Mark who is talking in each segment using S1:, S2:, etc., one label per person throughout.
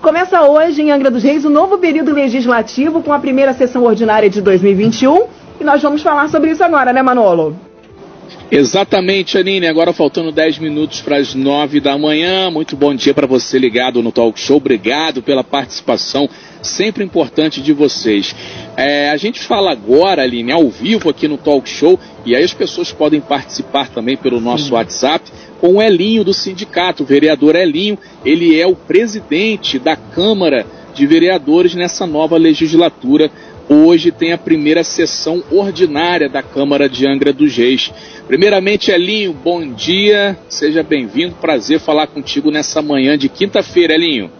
S1: Começa hoje em Angra dos Reis o novo período legislativo com a primeira sessão ordinária de 2021 e nós vamos falar sobre isso agora, né, Manolo?
S2: Exatamente, Anine. Agora faltando 10 minutos para as 9 da manhã. Muito bom dia para você ligado no Talk Show. Obrigado pela participação sempre importante de vocês. É, a gente fala agora, Aline, ao vivo aqui no Talk Show, e aí as pessoas podem participar também pelo nosso. WhatsApp, com o Elinho do sindicato, o vereador Elinho, ele é o presidente da Câmara de Vereadores nessa nova legislatura. Hoje tem a primeira sessão ordinária da Câmara de Angra dos Reis. Primeiramente, Elinho, bom dia, seja bem-vindo, prazer falar contigo nessa manhã de quinta-feira, Elinho.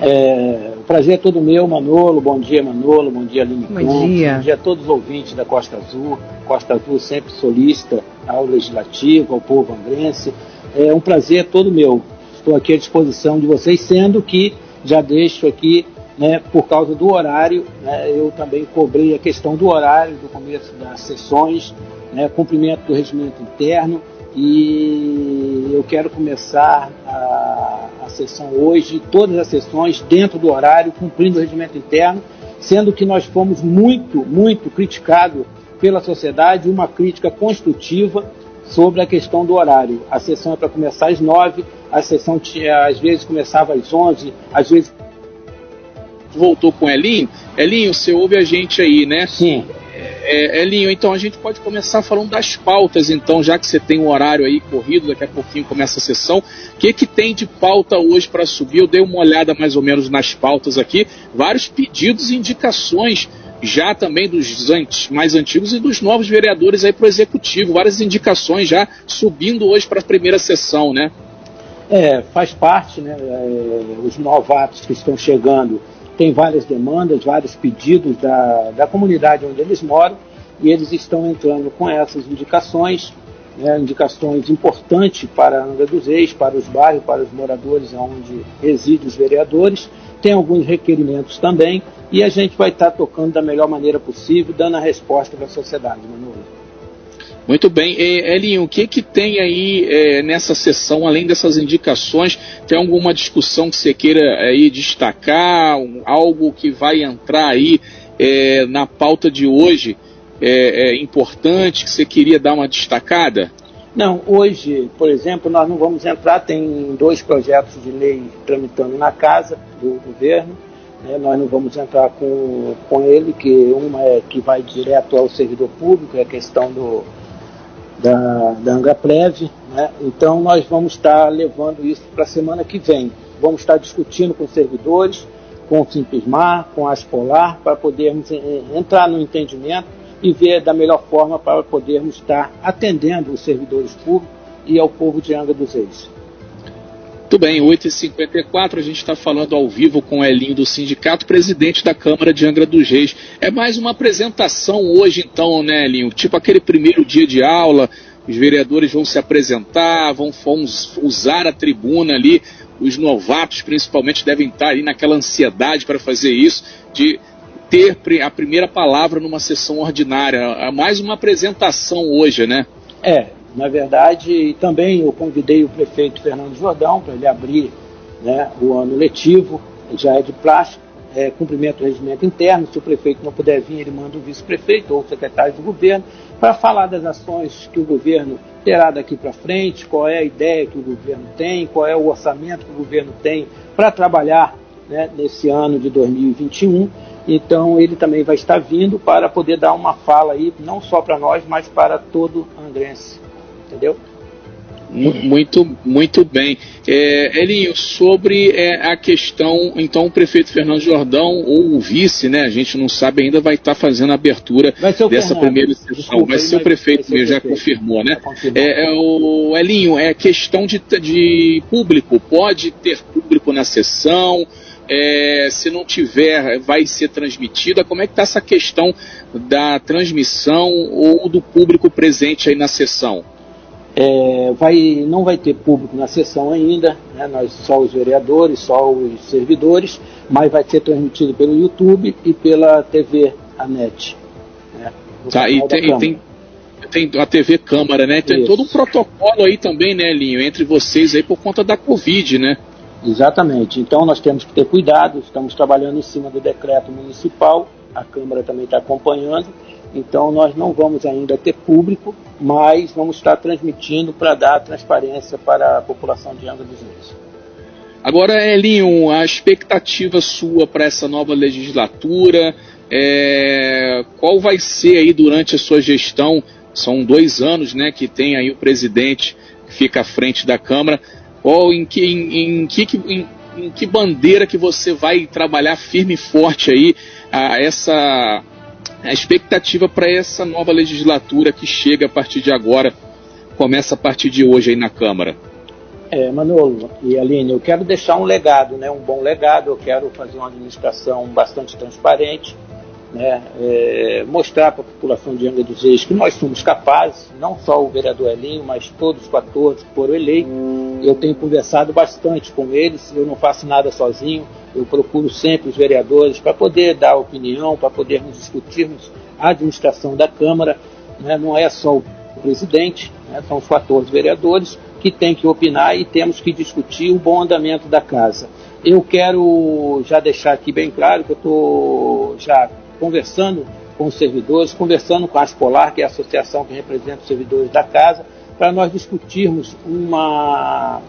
S3: É, o prazer é todo meu, Manolo. Bom dia, Manolo. Bom dia, Aline
S1: Bom Campos. dia.
S3: Bom dia a todos os ouvintes da Costa Azul. Costa Azul sempre solista ao Legislativo, ao povo angrense. É um prazer todo meu. Estou aqui à disposição de vocês, sendo que já deixo aqui, né, por causa do horário, né, eu também cobrei a questão do horário do começo das sessões, né, cumprimento do regimento interno e eu quero começar a, a sessão hoje, todas as sessões dentro do horário, cumprindo o regimento interno, sendo que nós fomos muito, muito criticados pela sociedade, uma crítica construtiva sobre a questão do horário. A sessão é para começar às nove, a sessão tinha, às vezes começava às onze, às vezes
S2: voltou com Elinho. Elinho, você ouve a gente aí, né?
S3: Sim.
S2: É, Elinho, então a gente pode começar falando das pautas, então, já que você tem um horário aí corrido, daqui a pouquinho começa a sessão. O que, que tem de pauta hoje para subir? Eu dei uma olhada mais ou menos nas pautas aqui, vários pedidos e indicações já também dos mais antigos e dos novos vereadores aí para o executivo, várias indicações já subindo hoje para a primeira sessão, né?
S3: É, faz parte, né? É, os novatos que estão chegando tem várias demandas, vários pedidos da, da comunidade onde eles moram e eles estão entrando com essas indicações, né, indicações importantes para a Angra dos Reis, para os bairros, para os moradores onde residem os vereadores. Tem alguns requerimentos também e a gente vai estar tocando da melhor maneira possível, dando a resposta para a sociedade, Manolo.
S2: Muito bem. Elinho, o que, que tem aí é, nessa sessão, além dessas indicações? Tem alguma discussão que você queira aí destacar? Um, algo que vai entrar aí é, na pauta de hoje é, é, importante que você queria dar uma destacada?
S3: Não, hoje, por exemplo, nós não vamos entrar, tem dois projetos de lei tramitando na casa do governo, né, nós não vamos entrar com, com ele, que uma é que vai direto ao servidor público, é a questão do, da, da Angra Prev, né? então nós vamos estar levando isso para a semana que vem. Vamos estar discutindo com os servidores, com o Simpismar, com a Aspolar, para podermos eh, entrar no entendimento e ver da melhor forma para podermos estar atendendo os servidores públicos e ao povo de Angra dos Reis.
S2: Muito bem, 8h54, a gente está falando ao vivo com o Elinho do Sindicato, presidente da Câmara de Angra dos Reis. É mais uma apresentação hoje, então, né, Elinho? Tipo aquele primeiro dia de aula, os vereadores vão se apresentar, vão, vão usar a tribuna ali, os novatos principalmente devem estar ali naquela ansiedade para fazer isso, de ter a primeira palavra numa sessão ordinária. É mais uma apresentação hoje, né?
S3: É, na verdade, também eu convidei o prefeito Fernando Jordão para ele abrir né, o ano letivo, já é de plástico, é, cumprimento do regimento interno. Se o prefeito não puder vir, ele manda o vice-prefeito ou o secretário do governo para falar das ações que o governo terá daqui para frente, qual é a ideia que o governo tem, qual é o orçamento que o governo tem para trabalhar né, nesse ano de 2021. Então ele também vai estar vindo para poder dar uma fala aí, não só para nós, mas para todo angrense entendeu?
S2: Muito, muito bem. É, Elinho, sobre é, a questão, então o prefeito Fernando Jordão, ou o vice, né? A gente não sabe ainda, vai estar fazendo a abertura dessa Fernando. primeira sessão. Desculpa, vai ser o prefeito mesmo, já confirmou, né? É, é, o Elinho, é questão de, de público, pode ter público na sessão, é, se não tiver, vai ser transmitida? Como é que está essa questão da transmissão ou do público presente aí na sessão?
S3: É, vai, não vai ter público na sessão ainda, né, nós, só os vereadores, só os servidores, mas vai ser transmitido pelo YouTube e pela TV ANET.
S2: Né, tá, e tem, tem, tem, a TV Câmara, né? Tem Isso. todo um protocolo aí também, né, Linho, entre vocês aí por conta da Covid, né?
S3: Exatamente. Então nós temos que ter cuidado, estamos trabalhando em cima do decreto municipal, a Câmara também está acompanhando, então nós não vamos ainda ter público, mas vamos estar transmitindo para dar transparência para a população de Angra dos Reis.
S2: Agora, Elinho, a expectativa sua para essa nova legislatura, é, qual vai ser aí durante a sua gestão? São dois anos, né, que tem aí o presidente que fica à frente da Câmara. Qual, em que, em, em que, em, em que bandeira que você vai trabalhar firme e forte aí a essa a expectativa para essa nova legislatura que chega a partir de agora, começa a partir de hoje aí na Câmara?
S3: É, Manolo e Aline, eu quero deixar um legado, né, um bom legado, eu quero fazer uma administração bastante transparente, né, é, mostrar para a população de Angra dos Reis que nós somos capazes, não só o vereador Elinho, mas todos os 14 que foram eleitos. Eu tenho conversado bastante com eles, eu não faço nada sozinho, eu procuro sempre os vereadores para poder dar opinião, para podermos discutirmos a administração da Câmara. Né, não é só o presidente, né, são os 14 vereadores, que tem que opinar e temos que discutir o bom andamento da casa. Eu quero já deixar aqui bem claro que eu estou já conversando com os servidores, conversando com a Aspolar, que é a associação que representa os servidores da casa, para nós discutirmos uma,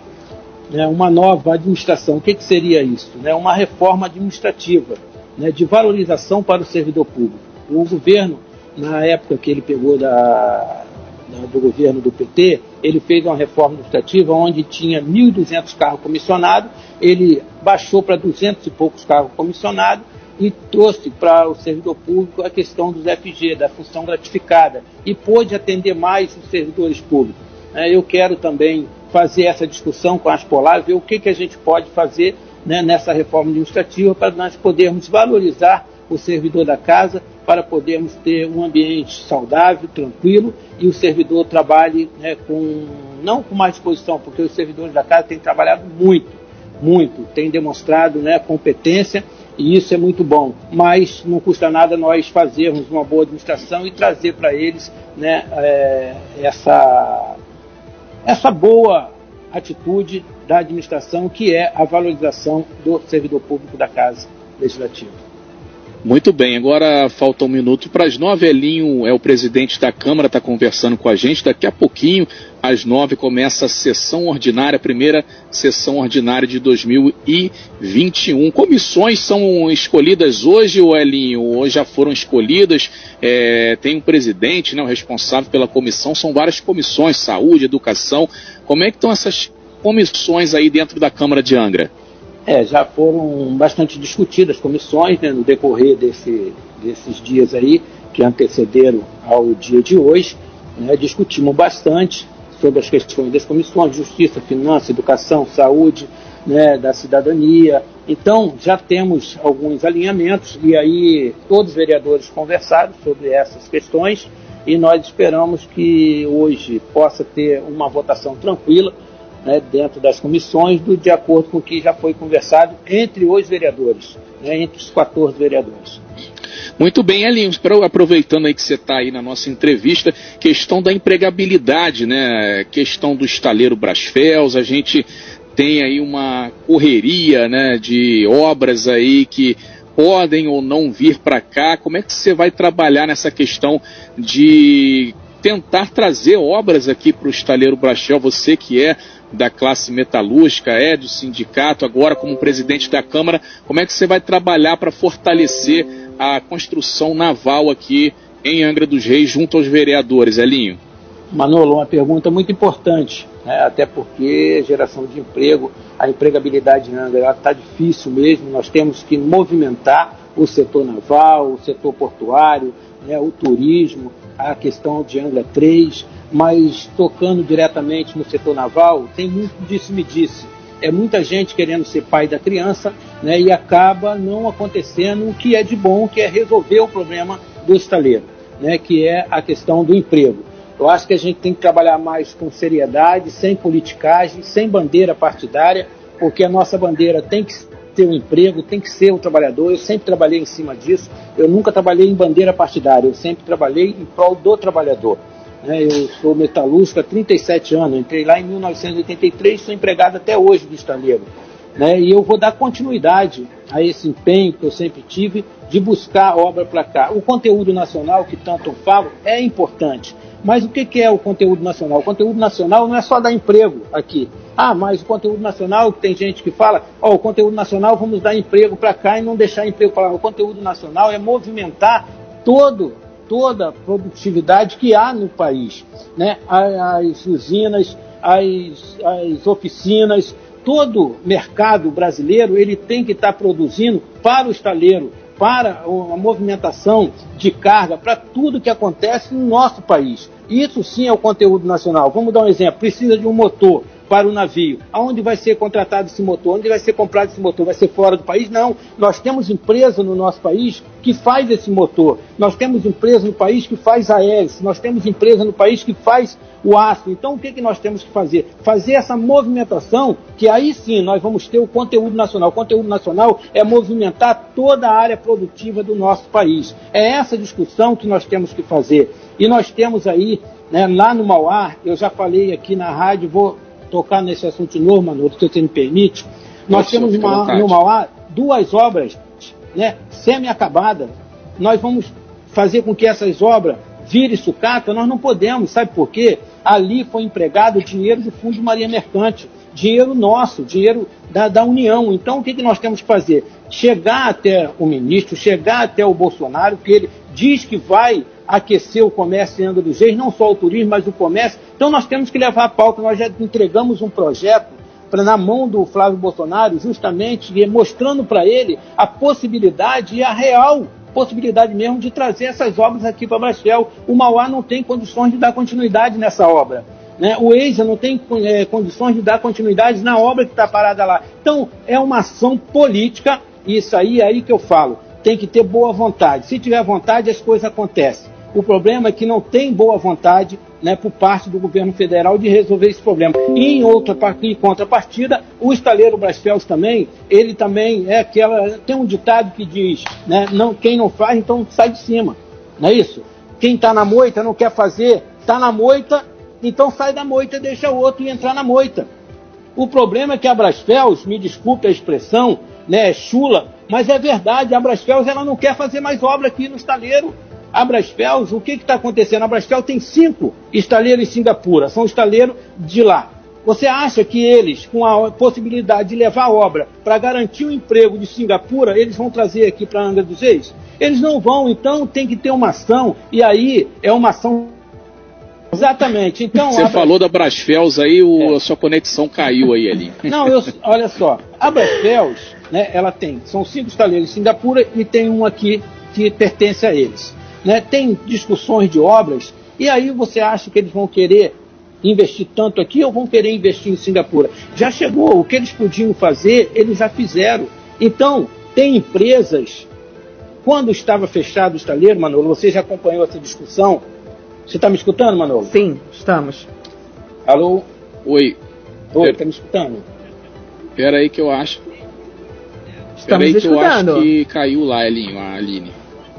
S3: né, uma nova administração. O que, que seria isso? Né, uma reforma administrativa, né, de valorização para o servidor público. O governo, na época que ele pegou da, da, do governo do PT, ele fez uma reforma administrativa onde tinha 1.200 carros comissionados, ele baixou para 200 e poucos carros comissionados e trouxe para o servidor público a questão dos FG, da função gratificada, e pôde atender mais os servidores públicos. É, eu quero também fazer essa discussão com as Polar, ver o que, que a gente pode fazer né, nessa reforma administrativa para nós podermos valorizar o servidor da casa para podermos ter um ambiente saudável, tranquilo e o servidor trabalhe né, com não com mais disposição, porque os servidores da casa têm trabalhado muito, muito, têm demonstrado né, competência e isso é muito bom. Mas não custa nada nós fazermos uma boa administração e trazer para eles né, é, essa, essa boa atitude da administração, que é a valorização do servidor público da Casa Legislativa.
S2: Muito bem, agora falta um minuto para as nove. Elinho é o presidente da Câmara, está conversando com a gente. Daqui a pouquinho, às nove, começa a sessão ordinária, a primeira sessão ordinária de 2021. Comissões são escolhidas hoje, o Elinho, ou já foram escolhidas? É, tem um presidente, né, o responsável pela comissão, são várias comissões, saúde, educação. Como é que estão essas comissões aí dentro da Câmara de Angra?
S3: É, já foram bastante discutidas comissões né, no decorrer desse, desses dias aí que antecederam ao dia de hoje. Né, discutimos bastante sobre as questões das comissões, justiça, finanças, educação, saúde, né, da cidadania. Então, já temos alguns alinhamentos e aí todos os vereadores conversaram sobre essas questões e nós esperamos que hoje possa ter uma votação tranquila né, dentro das comissões, do, de acordo com o que já foi conversado entre os vereadores, né, entre os 14 vereadores.
S2: Muito bem, Elinho, aproveitando aí que você está aí na nossa entrevista, questão da empregabilidade, né? Questão do estaleiro Brasfels, a gente tem aí uma correria né, de obras aí que podem ou não vir para cá. Como é que você vai trabalhar nessa questão de tentar trazer obras aqui para o estaleiro Brasfel? Você que é da classe metalúrgica, é do sindicato, agora como presidente da Câmara, como é que você vai trabalhar para fortalecer a construção naval aqui em Angra dos Reis junto aos vereadores, Elinho?
S3: Manolo, uma pergunta muito importante, né? até porque geração de emprego, a empregabilidade em Angra está difícil mesmo, nós temos que movimentar o setor naval, o setor portuário, né? o turismo, a questão de Angra 3, mas tocando diretamente no setor naval, tem muito disse-me-disse. É muita gente querendo ser pai da criança né, e acaba não acontecendo o que é de bom, que é resolver o problema do estaleiro, né, que é a questão do emprego. Eu acho que a gente tem que trabalhar mais com seriedade, sem politicagem, sem bandeira partidária, porque a nossa bandeira tem que ter um emprego, tem que ser o trabalhador. Eu sempre trabalhei em cima disso. Eu nunca trabalhei em bandeira partidária, eu sempre trabalhei em prol do trabalhador. Né? Eu sou metalúrgico há 37 anos, entrei lá em 1983, sou empregado até hoje do estaleiro. Né? E eu vou dar continuidade a esse empenho que eu sempre tive de buscar obra para cá. O conteúdo nacional, que tanto eu falo, é importante. Mas o que, é o conteúdo nacional? O conteúdo nacional não é só dar emprego aqui. Ah, mas o conteúdo nacional, tem gente que fala, oh, o conteúdo nacional vamos dar emprego para cá e não deixar emprego para lá. O conteúdo nacional é movimentar todo, toda a produtividade que há no país. Né? As usinas, as, as oficinas, todo mercado brasileiro ele tem que estar produzindo para o estaleiro, para a movimentação de carga, para tudo que acontece no nosso país. Isso sim é o conteúdo nacional. Vamos dar um exemplo: precisa de um motor para o navio. Aonde vai ser contratado esse motor? Onde vai ser comprado esse motor? Vai ser fora do país? Não. Nós temos empresa no nosso país que faz esse motor. Nós temos empresa no país que faz a hélice. Nós temos empresa no país que faz o aço. Então, o que, que nós temos que fazer? Fazer essa movimentação, que aí sim nós vamos ter o conteúdo nacional. O conteúdo nacional é movimentar toda a área produtiva do nosso país. É essa discussão que nós temos que fazer. E nós temos aí, né, lá no Mauá, eu já falei aqui na rádio, vou tocar nesse assunto de novo, Manu, se você me permite. Nós temos uma, no Mauá duas obras né, semi-acabadas. Nós vamos fazer com que essas obras virem sucata, nós não podemos, sabe por quê? Ali foi empregado o dinheiro do Fundo de Marinha Mercante, dinheiro nosso, dinheiro da, da União. Então, o que, que nós temos que fazer? Chegar até o ministro, chegar até o Bolsonaro, que ele diz que vai aquecer o comércio em Angra dos Reis, não só o turismo, mas o comércio. Então nós temos que levar a pauta. Nós já entregamos um projeto para na mão do Flávio Bolsonaro, justamente mostrando para ele a possibilidade e a real possibilidade mesmo de trazer essas obras aqui para Brastel. O Mauá não tem condições de dar continuidade nessa obra. Né? O EISA não tem é, condições de dar continuidade na obra que está parada lá. Então, é uma ação política, e isso aí é aí que eu falo. Tem que ter boa vontade. Se tiver vontade, as coisas acontecem. O problema é que não tem boa vontade né, por parte do governo federal de resolver esse problema. E em outra em contrapartida, o estaleiro Brasfels também, ele também é aquela. Tem um ditado que diz, né, não, quem não faz, então sai de cima. Não é isso? Quem está na moita não quer fazer, está na moita, então sai da moita e deixa o outro entrar na moita. O problema é que a Brasfels, me desculpe a expressão, né, é chula, mas é verdade, a Brasfels ela não quer fazer mais obra aqui no estaleiro. A Brasfels, o que está acontecendo? A Brasfels tem cinco estaleiros em Singapura, são estaleiros de lá. Você acha que eles, com a possibilidade de levar a obra para garantir o emprego de Singapura, eles vão trazer aqui para Angra dos Reis? Eles não vão, então tem que ter uma ação, e aí é uma ação Exatamente. Então,
S2: Você falou da Brasfels aí, o, é. a sua conexão caiu aí ali.
S3: Não, eu, olha só. A Brasfels, né, ela tem, são cinco estaleiros em Singapura e tem um aqui que pertence a eles né, tem discussões de obras, e aí você acha que eles vão querer investir tanto aqui ou vão querer investir em Singapura? Já chegou, o que eles podiam fazer, eles já fizeram. Então, tem empresas, quando estava fechado o estaleiro, Manolo, você já acompanhou essa discussão? Você está me escutando, Manolo?
S1: Sim, estamos.
S3: Alô?
S2: Oi.
S3: Oi, está me escutando?
S2: Espera aí que eu acho.
S1: Estamos Espera aí que eu acho
S2: que caiu lá, Elinho, a Aline.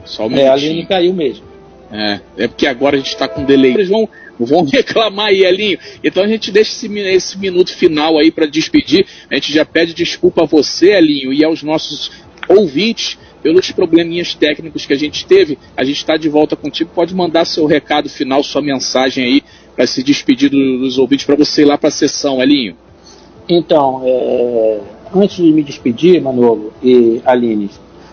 S3: Só um é, a linha caiu mesmo.
S2: É, é porque agora a gente está com delay. Eles vão, vão reclamar aí, Elinho. Então a gente deixa esse, esse minuto final aí para despedir. A gente já pede desculpa a você, Elinho, e aos nossos ouvintes pelos probleminhas técnicos que a gente teve. A gente está de volta contigo. Pode mandar seu recado final, sua mensagem aí para se despedir dos ouvintes para você ir lá para a sessão, Elinho.
S3: Então, é, antes de me despedir, Manolo e Aline,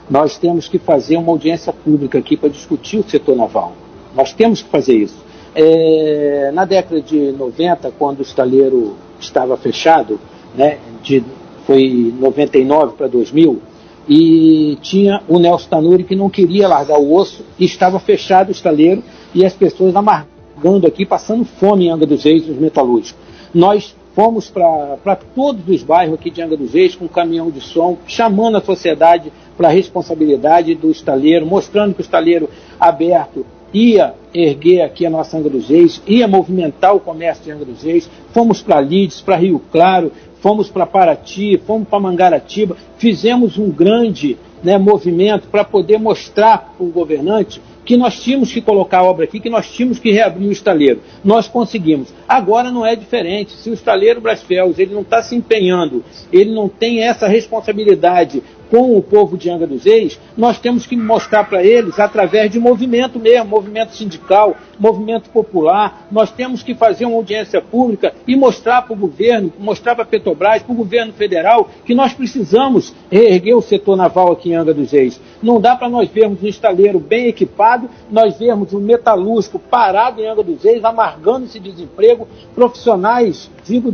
S3: nós temos que fazer uma audiência pública aqui para discutir o setor naval. Nós temos que fazer isso. É, na década de 90, quando o estaleiro estava fechado, né, de, foi 99 para 2000, e tinha o Nelson Tanuri que não queria largar o osso e estava fechado o estaleiro e as pessoas amargando aqui, passando fome em Angra dos Reis, os metalúrgicos. Nós fomos para todos os bairros aqui de Angra dos Reis com um caminhão de som, chamando a sociedade para a responsabilidade do estaleiro, mostrando que o estaleiro aberto ia erguer aqui a nossa Angra dos Reis, ia movimentar o comércio de Angra dos Reis. Fomos para Lides, para Rio Claro, fomos para Paraty, fomos para Mangaratiba, fizemos um grande né, movimento para poder mostrar para o governante que nós tínhamos que colocar a obra aqui, que nós tínhamos que reabrir o estaleiro. Nós conseguimos. Agora não é diferente. Se o estaleiro Brasfels ele não está se empenhando, ele não tem essa responsabilidade com o povo de Angra dos Reis, nós temos que mostrar para eles através de movimento mesmo, movimento sindical, movimento popular. Nós temos que fazer uma audiência pública e mostrar para o governo, mostrar para a Petrobras, para o governo federal, que nós precisamos reerguer o setor naval aqui em Angra dos Reis. Não dá para nós vermos um estaleiro bem equipado, nós vermos um metalúrgico parado em Angra dos Reis, amargando esse desemprego, profissionais,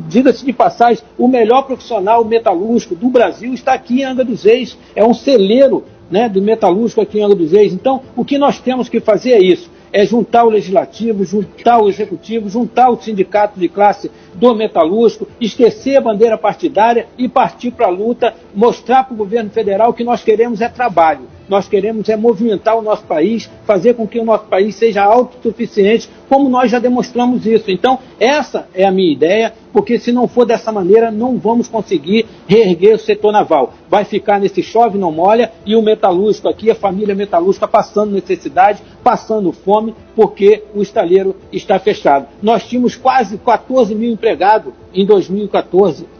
S3: diga-se de passagem, o melhor profissional metalúrgico do Brasil está aqui em Angra dos Reis, é um celeiro né, do metalúrgico aqui em Angra dos Reis. Então, o que nós temos que fazer é isso é juntar o legislativo, juntar o executivo, juntar o sindicato de classe do metalúrgico, esquecer a bandeira partidária e partir para a luta, mostrar para o governo federal que nós queremos é trabalho. Nós queremos é movimentar o nosso país, fazer com que o nosso país seja autossuficiente, como nós já demonstramos isso. Então, essa é a minha ideia, porque se não for dessa maneira, não vamos conseguir reerguer o setor naval. Vai ficar nesse chove não molha e o metalúrgico aqui, a família metalúrgica passando necessidade, passando fome, porque o estaleiro está fechado. Nós tínhamos quase 14 mil empregados em 2014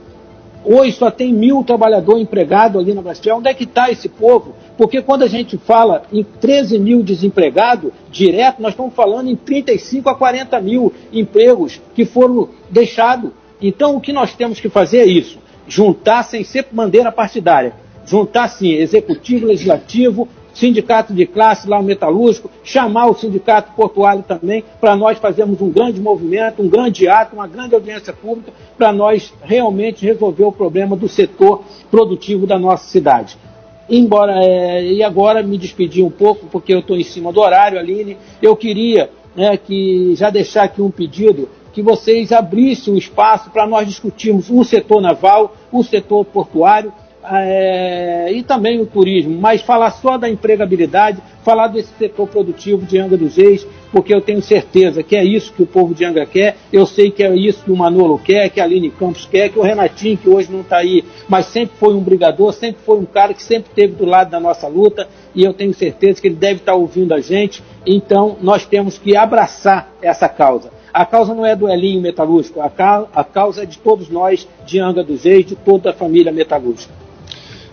S3: Hoje só tem mil trabalhadores empregados ali na Bastia. Onde é que está esse povo? Porque quando a gente fala em 13 mil desempregados direto, nós estamos falando em 35 a 40 mil empregos que foram deixados. Então o que nós temos que fazer é isso: juntar sem ser bandeira partidária. Juntar sim executivo, legislativo, sindicato de classe lá, o metalúrgico, chamar o sindicato portuário também, para nós fazermos um grande movimento, um grande ato, uma grande audiência pública, para nós realmente resolver o problema do setor produtivo da nossa cidade. Embora, é, e agora me despedir um pouco, porque eu estou em cima do horário, Aline, eu queria né, que já deixar aqui um pedido que vocês abrissem um espaço para nós discutirmos o setor naval, o setor portuário, é, e também o turismo, mas falar só da empregabilidade, falar desse setor produtivo de Angra dos Reis, porque eu tenho certeza que é isso que o povo de Angra quer, eu sei que é isso que o Manolo quer, que a Aline Campos quer, que o Renatinho, que hoje não está aí, mas sempre foi um brigador, sempre foi um cara que sempre esteve do lado da nossa luta, e eu tenho certeza que ele deve estar tá ouvindo a gente, então nós temos que abraçar essa causa. A causa não é do Elinho Metalúrgico, a, ca a causa é de todos nós de Angra dos Reis, de toda a família metalúrgica.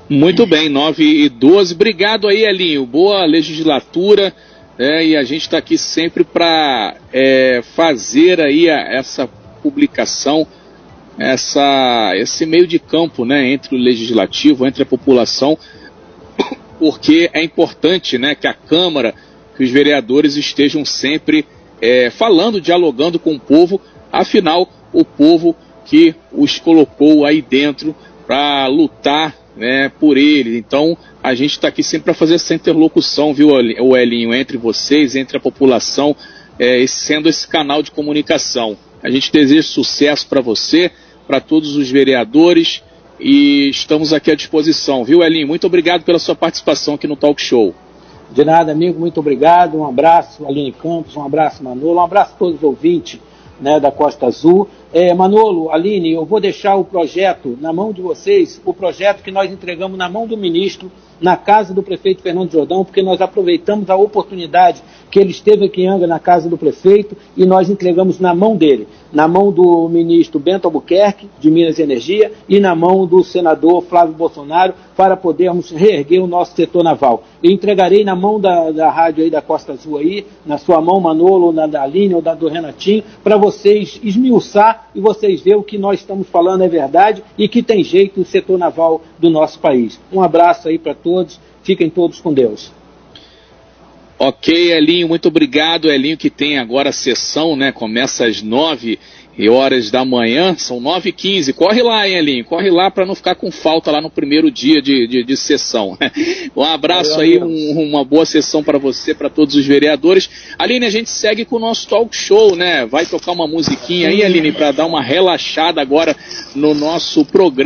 S2: Muito bem, 9 e 12. Obrigado aí, Elinho. Boa legislatura. É, e a gente está aqui sempre para é, fazer aí a, essa publicação, essa, esse meio de campo né, entre o legislativo, entre a população, porque é importante né, que a Câmara, que os vereadores estejam sempre é, falando, dialogando com o povo, afinal, o povo que os colocou aí dentro para lutar né, por ele. Então, a gente está aqui sempre para fazer essa interlocução, viu, o Elinho, entre vocês, entre a população, é, sendo esse canal de comunicação. A gente deseja sucesso para você, para todos os vereadores e estamos aqui à disposição, viu, Elinho? Muito obrigado pela sua participação aqui no Talk Show.
S3: De nada, amigo, muito obrigado. Um abraço, Aline Campos, um abraço, Manolo, um abraço a todos os ouvintes né, da Costa Azul. É, Manolo, Aline, eu vou deixar o projeto na mão de vocês, o projeto que nós entregamos na mão do ministro, na casa do prefeito Fernando Jordão, porque nós aproveitamos a oportunidade que ele esteve aqui em Anga na casa do prefeito e nós entregamos na mão dele, na mão do ministro Bento Albuquerque, de Minas e Energia, e na mão do senador Flávio Bolsonaro, para podermos reerguer o nosso setor naval. Eu entregarei na mão da, da rádio aí da Costa Azul aí, na sua mão, Manolo, ou na da Aline, ou da do Renatinho, para vocês esmiuçar e vocês verem o que nós estamos falando é verdade e que tem jeito o setor naval do nosso país. Um abraço aí para todos, fiquem todos com Deus.
S2: Ok, Elinho, muito obrigado, Elinho, que tem agora a sessão, né? Começa às nove horas da manhã, são nove e quinze. Corre lá, hein, Elinho, corre lá para não ficar com falta lá no primeiro dia de, de, de sessão. um abraço aí, um, uma boa sessão para você, para todos os vereadores. Aline, a gente segue com o nosso talk show, né? Vai tocar uma musiquinha aí, Aline, para dar uma relaxada agora no nosso programa.